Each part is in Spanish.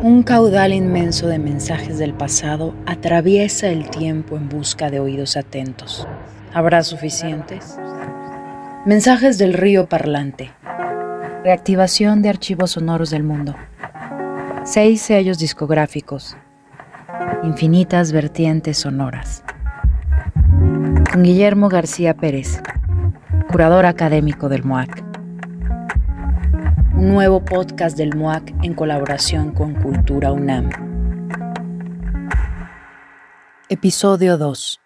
Un caudal inmenso de mensajes del pasado atraviesa el tiempo en busca de oídos atentos. ¿Habrá suficientes? Mensajes del río parlante. Reactivación de archivos sonoros del mundo. Seis sellos discográficos. Infinitas vertientes sonoras. Con Guillermo García Pérez, curador académico del MOAC nuevo podcast del MOAC en colaboración con Cultura UNAM. Episodio 2.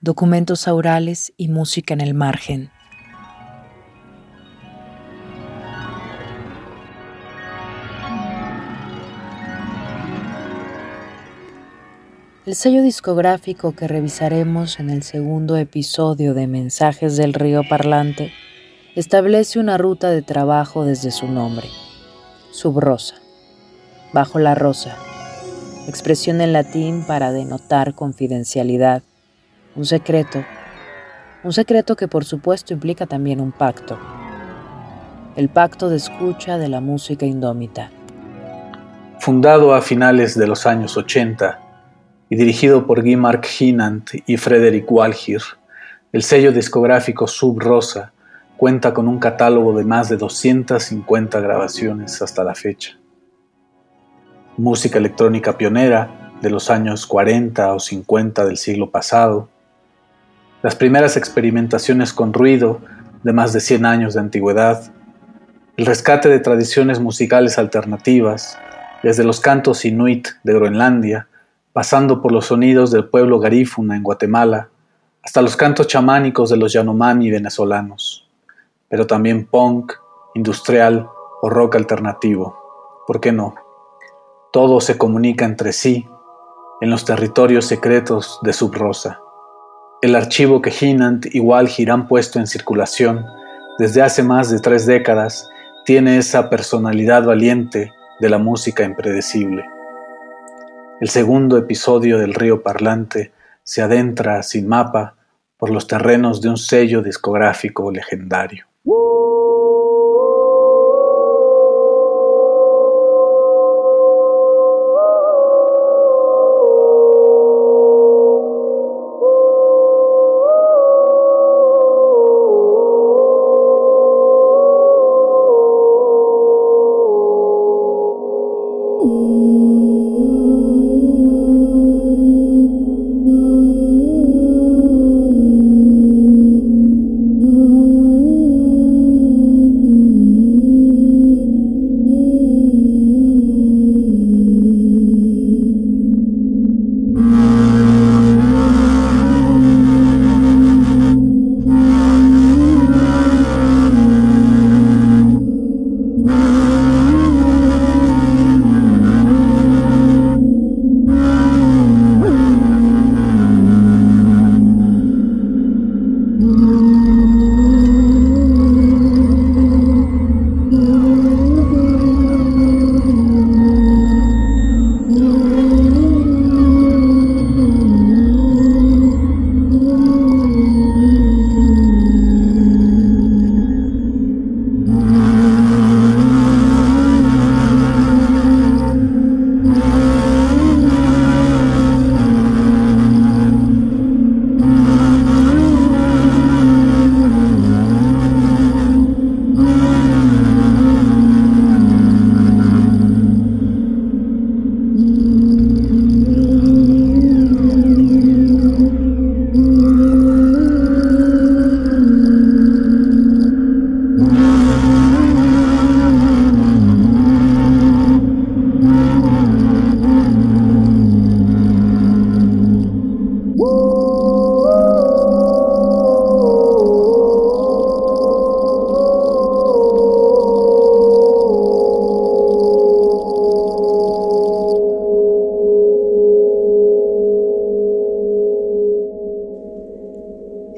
Documentos aurales y música en el margen. El sello discográfico que revisaremos en el segundo episodio de Mensajes del Río Parlante establece una ruta de trabajo desde su nombre, subrosa, bajo la rosa, expresión en latín para denotar confidencialidad, un secreto, un secreto que por supuesto implica también un pacto, el pacto de escucha de la música indómita. Fundado a finales de los años 80 y dirigido por Guy Mark Hinant y Frederick Walhir, el sello discográfico Sub Rosa cuenta con un catálogo de más de 250 grabaciones hasta la fecha. Música electrónica pionera de los años 40 o 50 del siglo pasado, las primeras experimentaciones con ruido de más de 100 años de antigüedad, el rescate de tradiciones musicales alternativas, desde los cantos inuit de Groenlandia, pasando por los sonidos del pueblo garífuna en Guatemala, hasta los cantos chamánicos de los Yanomami venezolanos pero también punk, industrial o rock alternativo. ¿Por qué no? Todo se comunica entre sí en los territorios secretos de Subrosa. El archivo que Hinant y Walhir han puesto en circulación desde hace más de tres décadas tiene esa personalidad valiente de la música impredecible. El segundo episodio del Río Parlante se adentra sin mapa por los terrenos de un sello discográfico legendario. Woo!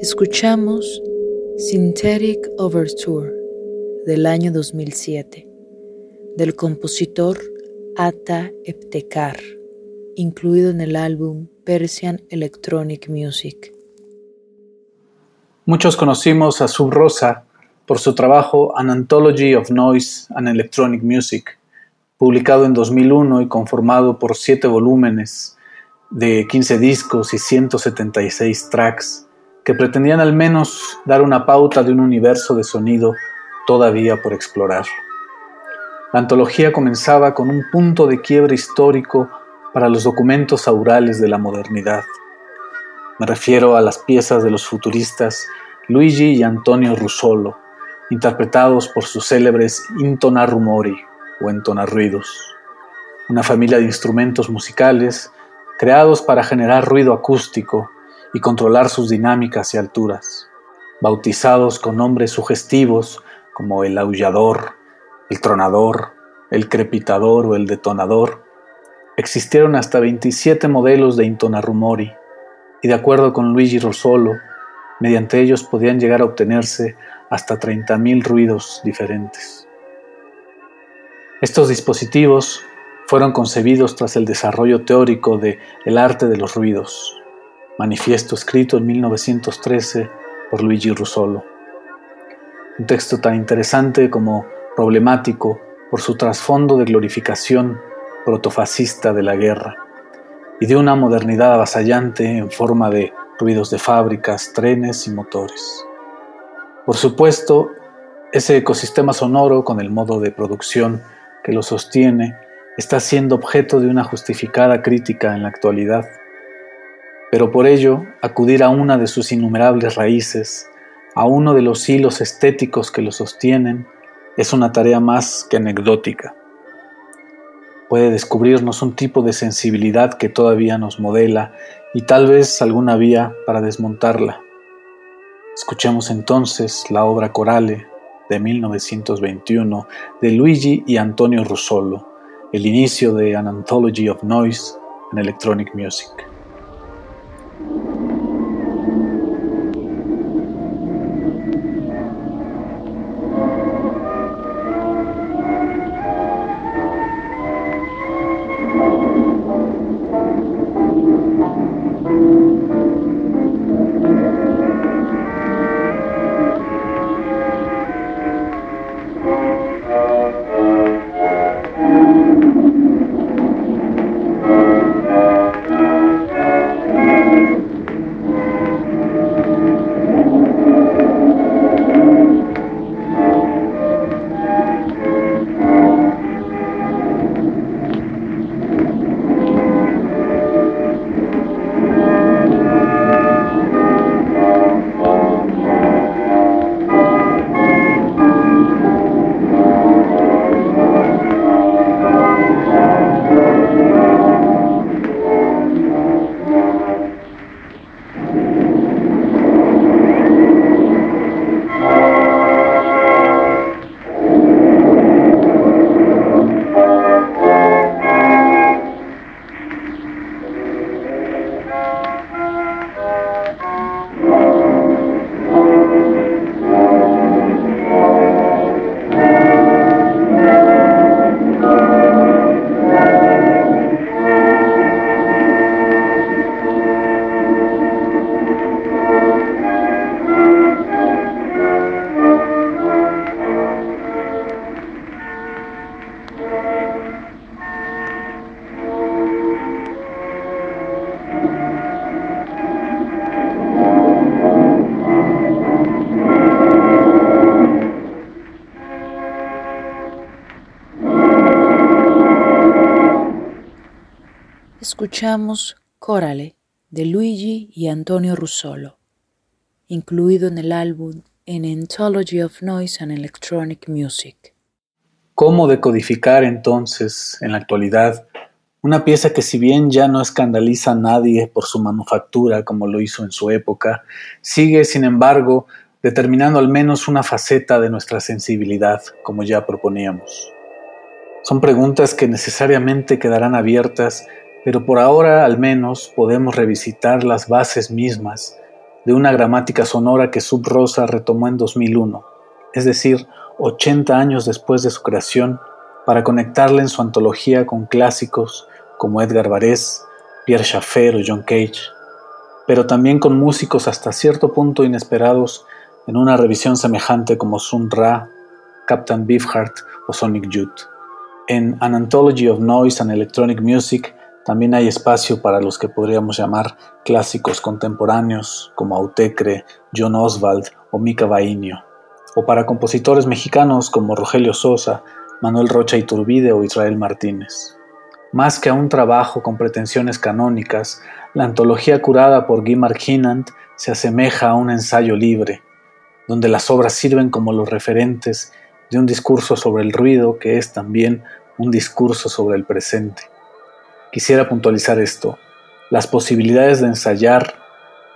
Escuchamos Synthetic Overture del año 2007 del compositor Ata Eptekar, incluido en el álbum Persian Electronic Music. Muchos conocimos a Sub Rosa por su trabajo An Anthology of Noise and Electronic Music, publicado en 2001 y conformado por siete volúmenes de 15 discos y 176 tracks que pretendían al menos dar una pauta de un universo de sonido todavía por explorar. La antología comenzaba con un punto de quiebre histórico para los documentos aurales de la modernidad. Me refiero a las piezas de los futuristas Luigi y Antonio Russolo, interpretados por sus célebres Intonarumori o entonarruidos, una familia de instrumentos musicales creados para generar ruido acústico y controlar sus dinámicas y alturas, bautizados con nombres sugestivos como el aullador, el tronador, el crepitador o el detonador, existieron hasta 27 modelos de intonarumori, y de acuerdo con Luigi Rosolo, mediante ellos podían llegar a obtenerse hasta 30.000 ruidos diferentes. Estos dispositivos fueron concebidos tras el desarrollo teórico de El arte de los ruidos, manifiesto escrito en 1913 por Luigi Russolo. Un texto tan interesante como problemático por su trasfondo de glorificación protofascista de la guerra y de una modernidad avasallante en forma de ruidos de fábricas, trenes y motores. Por supuesto, ese ecosistema sonoro con el modo de producción que lo sostiene está siendo objeto de una justificada crítica en la actualidad, pero por ello acudir a una de sus innumerables raíces, a uno de los hilos estéticos que lo sostienen, es una tarea más que anecdótica. Puede descubrirnos un tipo de sensibilidad que todavía nos modela y tal vez alguna vía para desmontarla. Escuchemos entonces la obra Corale de 1921 de Luigi y Antonio Russolo, el inicio de An Anthology of Noise en Electronic Music. Escuchamos Corale de Luigi y Antonio Russolo, incluido en el álbum An Anthology of Noise and Electronic Music. ¿Cómo decodificar entonces, en la actualidad, una pieza que si bien ya no escandaliza a nadie por su manufactura como lo hizo en su época, sigue, sin embargo, determinando al menos una faceta de nuestra sensibilidad, como ya proponíamos? Son preguntas que necesariamente quedarán abiertas pero por ahora al menos podemos revisitar las bases mismas de una gramática sonora que Sub Rosa retomó en 2001, es decir, 80 años después de su creación, para conectarla en su antología con clásicos como Edgar Varese, Pierre Schaeffer o John Cage, pero también con músicos hasta cierto punto inesperados en una revisión semejante como Sun Ra, Captain Beefheart o Sonic Youth. En An Anthology of Noise and Electronic Music también hay espacio para los que podríamos llamar clásicos contemporáneos como Autecre, John Oswald o Mica Bainio, o para compositores mexicanos como Rogelio Sosa, Manuel Rocha Iturbide o Israel Martínez. Más que a un trabajo con pretensiones canónicas, la antología curada por Guy Hinand se asemeja a un ensayo libre, donde las obras sirven como los referentes de un discurso sobre el ruido que es también un discurso sobre el presente. Quisiera puntualizar esto. Las posibilidades de ensayar,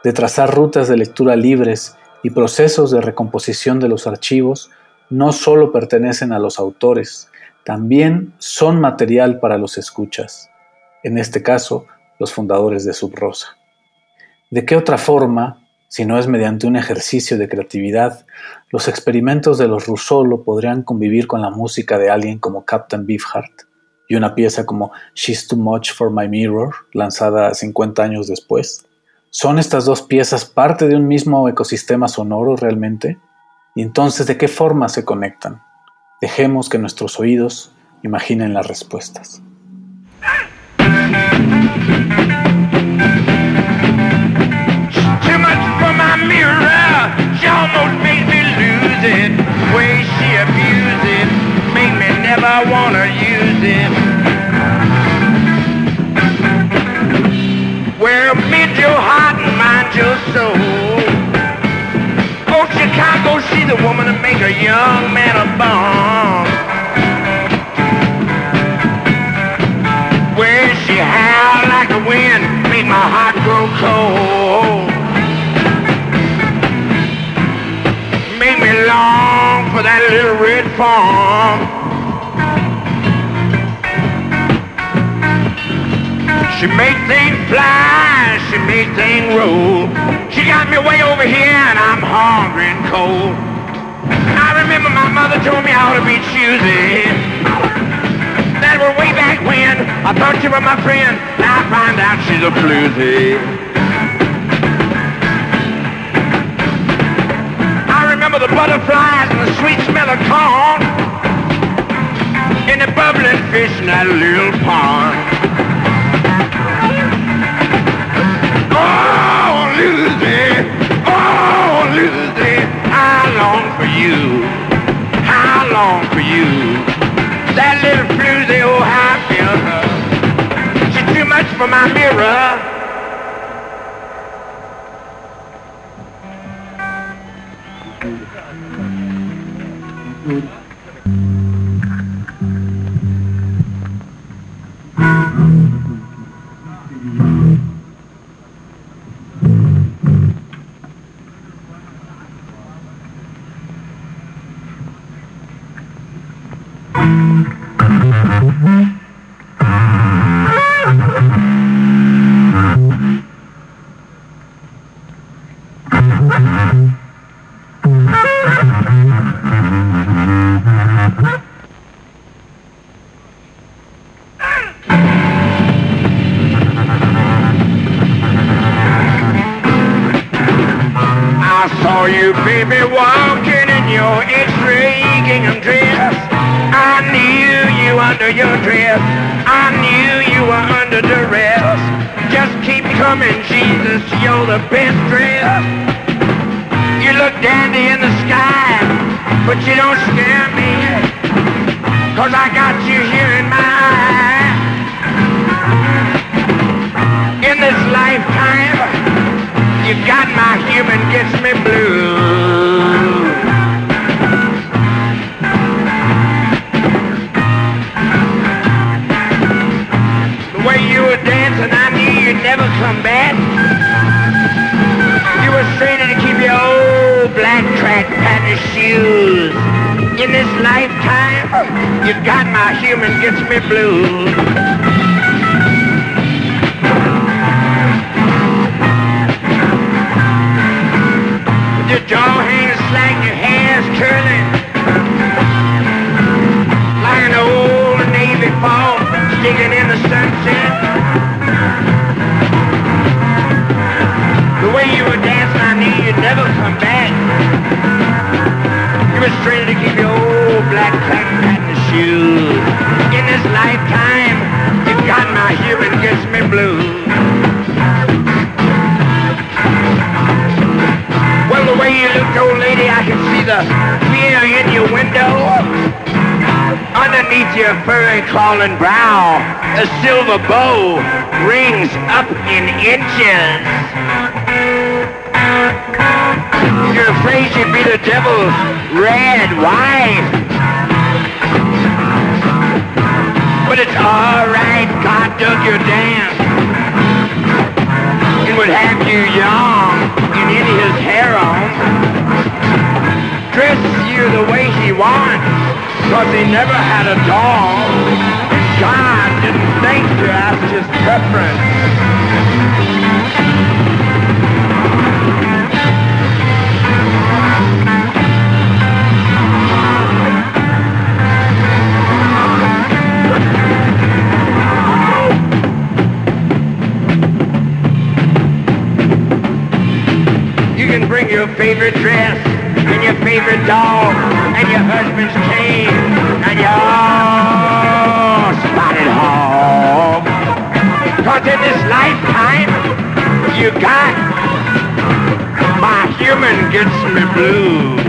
de trazar rutas de lectura libres y procesos de recomposición de los archivos no solo pertenecen a los autores, también son material para los escuchas, en este caso, los fundadores de Subrosa. ¿De qué otra forma, si no es mediante un ejercicio de creatividad, los experimentos de los Russolo podrían convivir con la música de alguien como Captain Beefheart? Y una pieza como She's Too Much for My Mirror, lanzada 50 años después. ¿Son estas dos piezas parte de un mismo ecosistema sonoro realmente? ¿Y entonces de qué forma se conectan? Dejemos que nuestros oídos imaginen las respuestas. Make a young man a bomb. Well, she howled like the wind, made my heart grow cold. Made me long for that little red farm. She made things fly, she made things roll. She got me way over here and I'm hungry and cold. My mother told me ought to be choosy. That was way back when I thought you were my friend. Now I find out she's a floozy. I remember the butterflies and the sweet smell of corn. And the bubbling fish in that little pond. for my mirror. saw you, baby, walking in your X-ray dress. I knew you under your dress. I knew you were under duress. Just keep coming, Jesus, you're the best dress. You look dandy in the sky, but you don't scare me. Cause I got you here in my eye. In this lifetime, you got my human gets me blue. The way you were dancing, I knew you'd never come back. You were singing to keep your old black track pattern shoes. In this lifetime, you got my human gets me blue. your jaw hanging slack, your hair's curling. Like an old navy ball sticking in the sunset. The way you were dancing, I knew you'd never come back. You were straining to keep your old black patent shoes. In this life, furry clawing brow, a silver bow rings up in inches. You're afraid you'd be the devil's red wife. But it's alright, God dug your dance and would have you young and in his harem. Dress you the way he wants, cause he never had a doll. God didn't think to ask his preference. You can bring your favorite dress and your favorite dog and your husband's cane In this lifetime, you got my human gets me blue.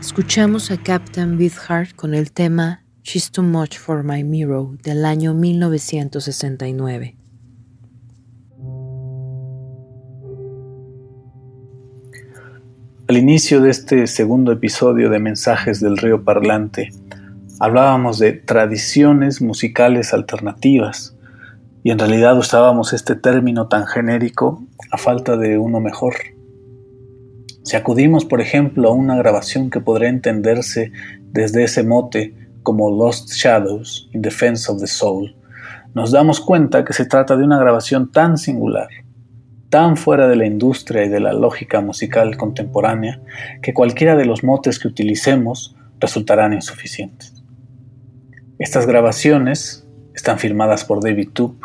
Escuchamos a Captain Beefheart con el tema She's Too Much for My Mirror del año 1969. Al inicio de este segundo episodio de Mensajes del Río Parlante, hablábamos de tradiciones musicales alternativas y en realidad usábamos este término tan genérico a falta de uno mejor. Si acudimos, por ejemplo, a una grabación que podría entenderse desde ese mote como Lost Shadows in Defense of the Soul, nos damos cuenta que se trata de una grabación tan singular, tan fuera de la industria y de la lógica musical contemporánea, que cualquiera de los motes que utilicemos resultarán insuficientes. Estas grabaciones están firmadas por David Tup,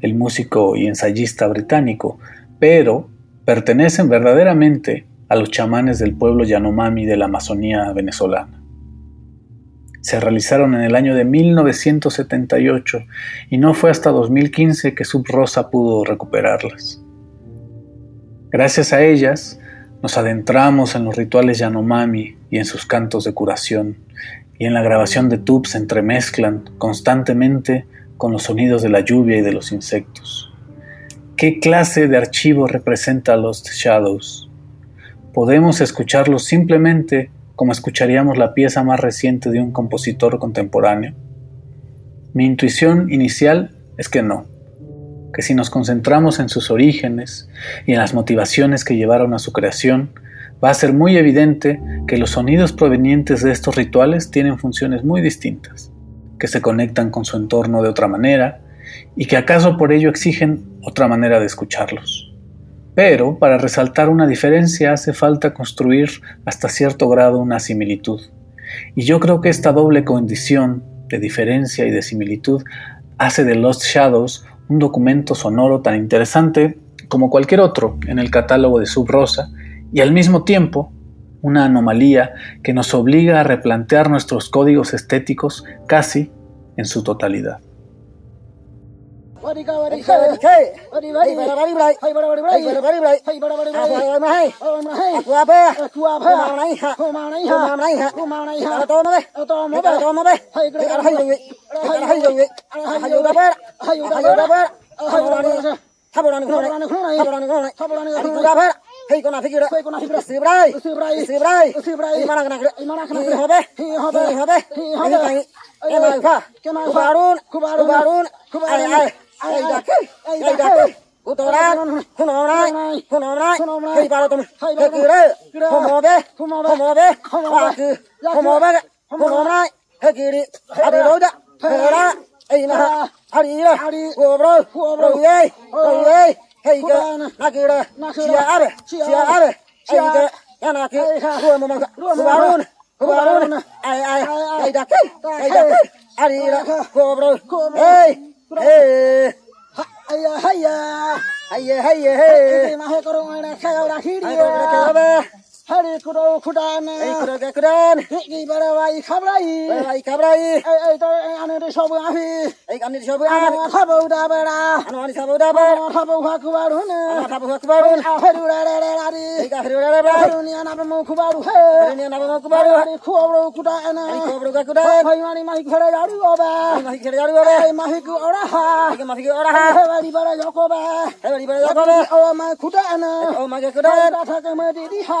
el músico y ensayista británico, pero pertenecen verdaderamente a los chamanes del pueblo Yanomami de la Amazonía venezolana. Se realizaron en el año de 1978 y no fue hasta 2015 que Sub Rosa pudo recuperarlas. Gracias a ellas, nos adentramos en los rituales Yanomami y en sus cantos de curación, y en la grabación de Tub se entremezclan constantemente con los sonidos de la lluvia y de los insectos. ¿Qué clase de archivo representa Lost Shadows? Podemos escucharlos simplemente como escucharíamos la pieza más reciente de un compositor contemporáneo. Mi intuición inicial es que no, que si nos concentramos en sus orígenes y en las motivaciones que llevaron a su creación, va a ser muy evidente que los sonidos provenientes de estos rituales tienen funciones muy distintas, que se conectan con su entorno de otra manera y que acaso por ello exigen otra manera de escucharlos. Pero para resaltar una diferencia hace falta construir hasta cierto grado una similitud. Y yo creo que esta doble condición de diferencia y de similitud hace de Lost Shadows un documento sonoro tan interesante como cualquier otro en el catálogo de Sub Rosa y al mismo tiempo una anomalía que nos obliga a replantear nuestros códigos estéticos casi en su totalidad. Ay, ay, ay, ay, ay, ay, ay, ay, de shobu ahi. Ei 哎呀！哎呀！乌头来，乌头来，乌头来！嘿，巴罗东，嘿，过来！乌毛贝，乌毛贝，乌毛贝！嘿，乌毛贝个，乌毛来！嘿，这里阿弟罗着，嘿啦！哎呀！阿弟了，过不喽，过不喽！哎！嘿个，那过来，吃阿的，吃阿的！嘿个，阿娜姐，罗木木个，罗木木个！哎哎哎呀！哎呀！阿弟了，过不喽，哎！Mahi khare jaru oba. Ei হরে কুরো খুটান। এই কুরো গে কুরান এই বড় ভাই খাবরাই বড় ভাই খাবরাই এই তো আনের সব আহি। এই আনের সব আন খাব উড়া বড়া। আন খাব উড়া বড়া। খাব খাকুবার হুন খাব খাকুবার হুন হরে উড়া রে রে আরে এই হরে উড়া রে বড়া। দুনিয়া নাম মু খুবার হে দুনিয়া নাম মু খুবার হরে খুবড়ো কুটা আন এই খুবড়ো গে কুটা। ভাই মানি মাহি ঘরে জাড়ু ওবা মাহি ঘরে জাড়ু ওবা এই মাহি কু ওড়া হা এই মাহি কু ওড়া হা হে বাড়ি বড় জকবা। হে বাড়ি বড় জকবা। ও মা খুটা আন ও মা গে কুটা থাকে মে দিদি হা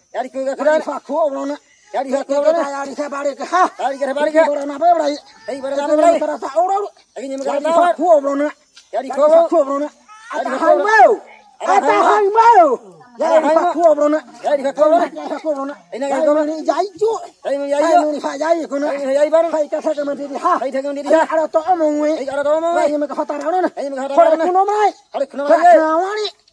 यार क्यों का करा फाखो ओना यार ये क्यों का यार इसे बारे का हां यार इसे बारे का ओना बे बड़ाई ए बड़े जाने बड़ाई करा सा ओड़ा लेकिन ये मगर ना फाखो ओना यार ये फाखो ओना आता हाई माओ आता हाई माओ यार ये फाखो ओना यार ये फाखो ओना ये फाखो ओना इना का ओना नहीं जाई जो ए मैं जाई नहीं खा जाई को ना जाई बार खाई का सा में दीदी हां खाई ठगम दीदी अरे तो ओमो ए अरे तो ओमो ए मैं का फता रहा ना ए मैं का फता रहा ना अरे खुनो माई अरे खुनो माई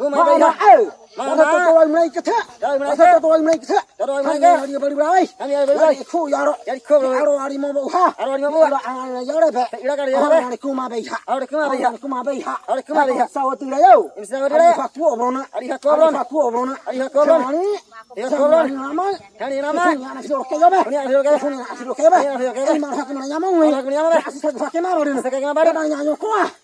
وأنا أو وأنا تطول من أيك تاء وأنا تطول من أيك تاء أنا أريد بري براي أنا أريد كو يارو أريد كو يارو أريد ما بوها أريد ما بوها أنا يارو بع أنا أريد كو ما بيها أريد كو ما بيها أريد كو ما بيها أريد كو ما بيها سوى تلايو سوى تلايو فاتو أبرونا أريد فاتو أبرونا فاتو أبرونا أريد فاتو أبرونا أريد فاتو أبرونا نعمل كان نعمل أنا أشيل ركيبة أنا أشيل ركيبة أنا أشيل ركيبة أنا أشيل ركيبة أنا أشيل ركيبة أنا أشيل ركيبة أنا أشيل ركيبة أنا أشيل ركيبة أنا أشيل ركيبة أنا أشيل ركيبة أنا أشيل ركيبة أنا أشيل ركيبة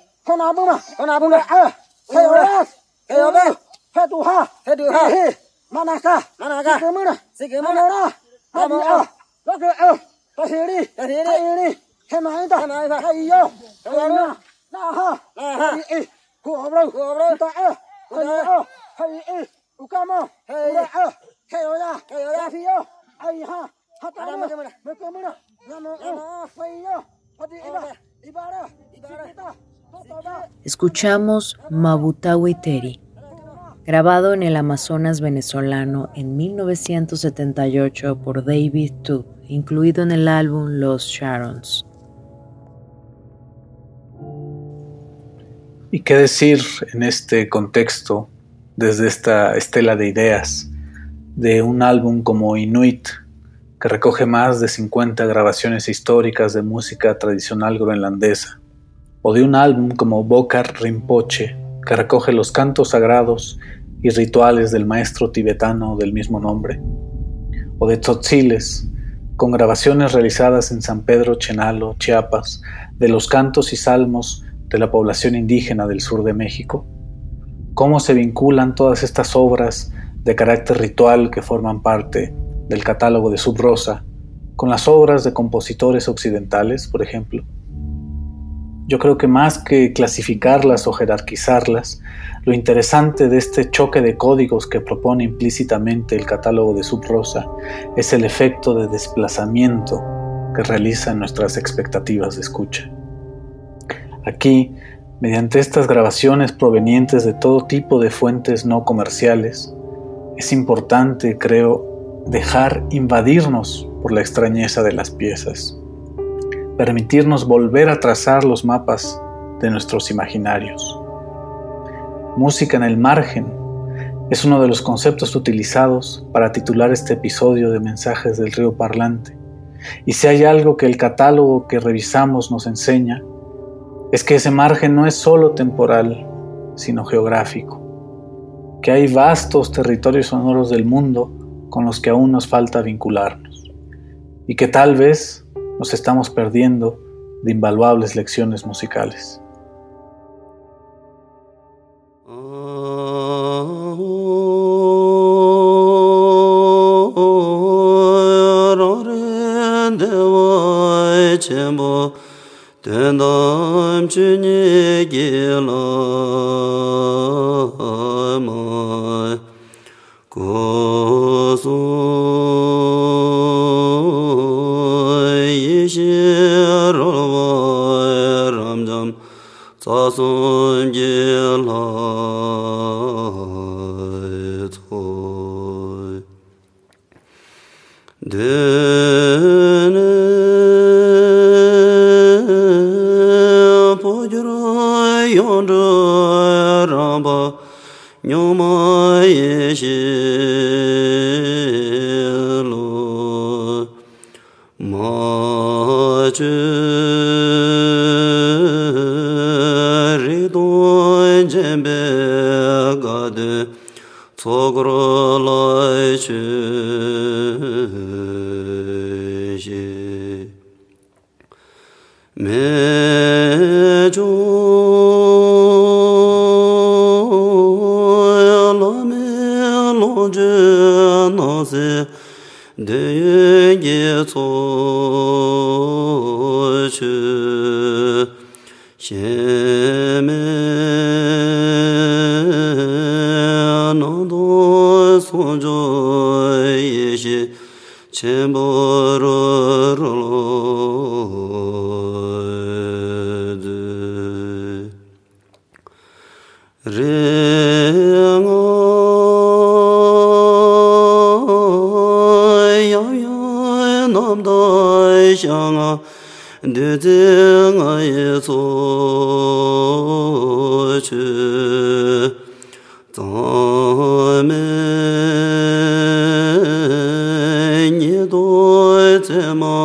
فنعبنا فنعبنا آه سيوراس سيوراس فدوها فدوها هي إيه، إيه. مناكا مناكا سيكمنا سيكمنا را هذه آه لك آه. تهيري آه. تهيري حمايدا حمايدا هيو حمايدا ناها. ناها. هي إيه. كوبرو. كوبرو. تا آه. هي وكما هي آه. كيولا كيولا فيو أيها. حتى مكمنا مكمنا نمو. فيو هذه عبارة عبارة عبارة Escuchamos Mabutawi Teri, grabado en el Amazonas venezolano en 1978 por David Tu, incluido en el álbum Los Sharons. ¿Y qué decir en este contexto, desde esta estela de ideas, de un álbum como Inuit, que recoge más de 50 grabaciones históricas de música tradicional groenlandesa? O de un álbum como Bokar Rinpoche, que recoge los cantos sagrados y rituales del maestro tibetano del mismo nombre, o de Tzotziles, con grabaciones realizadas en San Pedro Chenalo, Chiapas, de los cantos y salmos de la población indígena del sur de México. ¿Cómo se vinculan todas estas obras de carácter ritual que forman parte del catálogo de Subrosa con las obras de compositores occidentales, por ejemplo? Yo creo que más que clasificarlas o jerarquizarlas, lo interesante de este choque de códigos que propone implícitamente el catálogo de Subrosa es el efecto de desplazamiento que realiza en nuestras expectativas de escucha. Aquí, mediante estas grabaciones provenientes de todo tipo de fuentes no comerciales, es importante, creo, dejar invadirnos por la extrañeza de las piezas permitirnos volver a trazar los mapas de nuestros imaginarios. Música en el margen es uno de los conceptos utilizados para titular este episodio de Mensajes del Río Parlante. Y si hay algo que el catálogo que revisamos nos enseña, es que ese margen no es solo temporal, sino geográfico, que hay vastos territorios sonoros del mundo con los que aún nos falta vincularnos, y que tal vez nos estamos perdiendo de invaluables lecciones musicales. yong zhe rang ba nyong ma ye xie lo ma zhe ri don jen be ga de co gro lai xie xie me zhu ye tso chu she me no do so jo ye she chen bo ro ro nam da shang de de nga ye so chu zang me nye do ze ma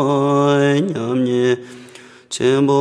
nyam nye chen bo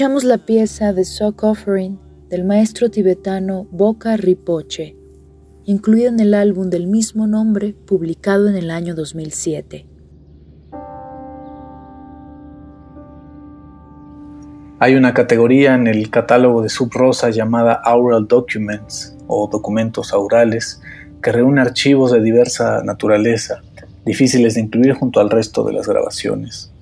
Escuchamos la pieza de Sock Offering del maestro tibetano Boka Ripoche, incluida en el álbum del mismo nombre publicado en el año 2007. Hay una categoría en el catálogo de Sub Rosa llamada Aural Documents o documentos aurales que reúne archivos de diversa naturaleza, difíciles de incluir junto al resto de las grabaciones.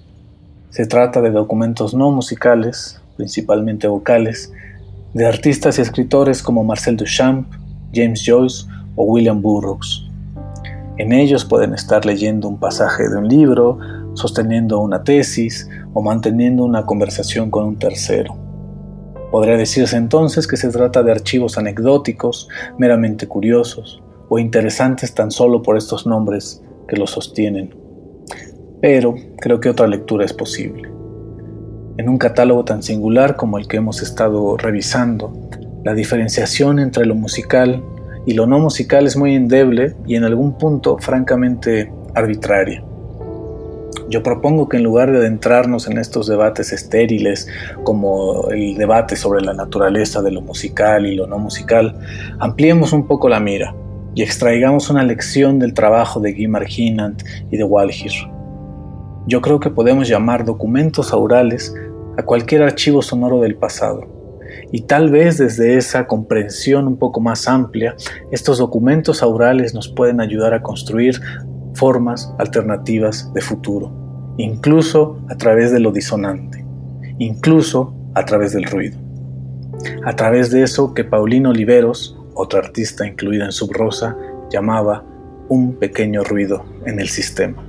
Se trata de documentos no musicales, principalmente vocales, de artistas y escritores como Marcel Duchamp, James Joyce o William Burroughs. En ellos pueden estar leyendo un pasaje de un libro, sosteniendo una tesis o manteniendo una conversación con un tercero. Podría decirse entonces que se trata de archivos anecdóticos, meramente curiosos, o interesantes tan solo por estos nombres que los sostienen. Pero creo que otra lectura es posible. En un catálogo tan singular como el que hemos estado revisando, la diferenciación entre lo musical y lo no musical es muy endeble y en algún punto francamente arbitraria. Yo propongo que en lugar de adentrarnos en estos debates estériles, como el debate sobre la naturaleza de lo musical y lo no musical, ampliemos un poco la mira y extraigamos una lección del trabajo de Guy Marginant y de Walhir. Yo creo que podemos llamar documentos aurales a cualquier archivo sonoro del pasado. Y tal vez desde esa comprensión un poco más amplia, estos documentos aurales nos pueden ayudar a construir formas alternativas de futuro, incluso a través de lo disonante, incluso a través del ruido. A través de eso que Paulino Oliveros, otra artista incluida en Subrosa, llamaba un pequeño ruido en el sistema.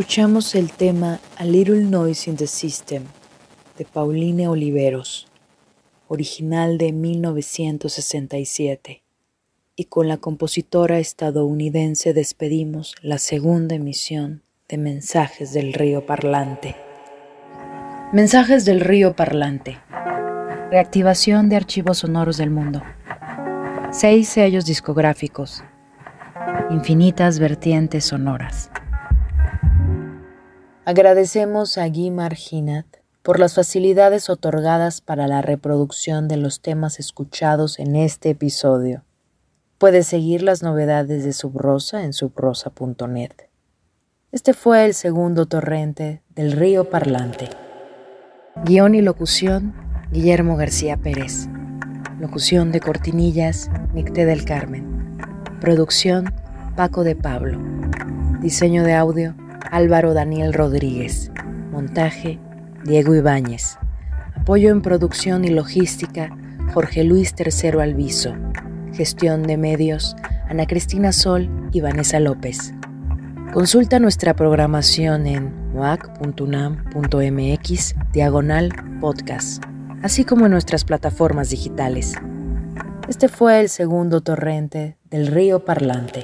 Escuchamos el tema A Little Noise in the System de Pauline Oliveros, original de 1967, y con la compositora estadounidense despedimos la segunda emisión de Mensajes del Río Parlante. Mensajes del río parlante. Reactivación de archivos sonoros del mundo. Seis sellos discográficos. Infinitas vertientes sonoras. Agradecemos a Guy Marginat por las facilidades otorgadas para la reproducción de los temas escuchados en este episodio. Puedes seguir las novedades de Subrosa en subrosa.net. Este fue el segundo torrente del río parlante. Guión y locución, Guillermo García Pérez. Locución de cortinillas, Nicté del Carmen. Producción, Paco de Pablo. Diseño de audio, Álvaro Daniel Rodríguez. Montaje, Diego Ibáñez. Apoyo en producción y logística, Jorge Luis III Alviso. Gestión de medios, Ana Cristina Sol y Vanessa López. Consulta nuestra programación en moac.unam.mx diagonal podcast, así como en nuestras plataformas digitales. Este fue el segundo torrente del río parlante.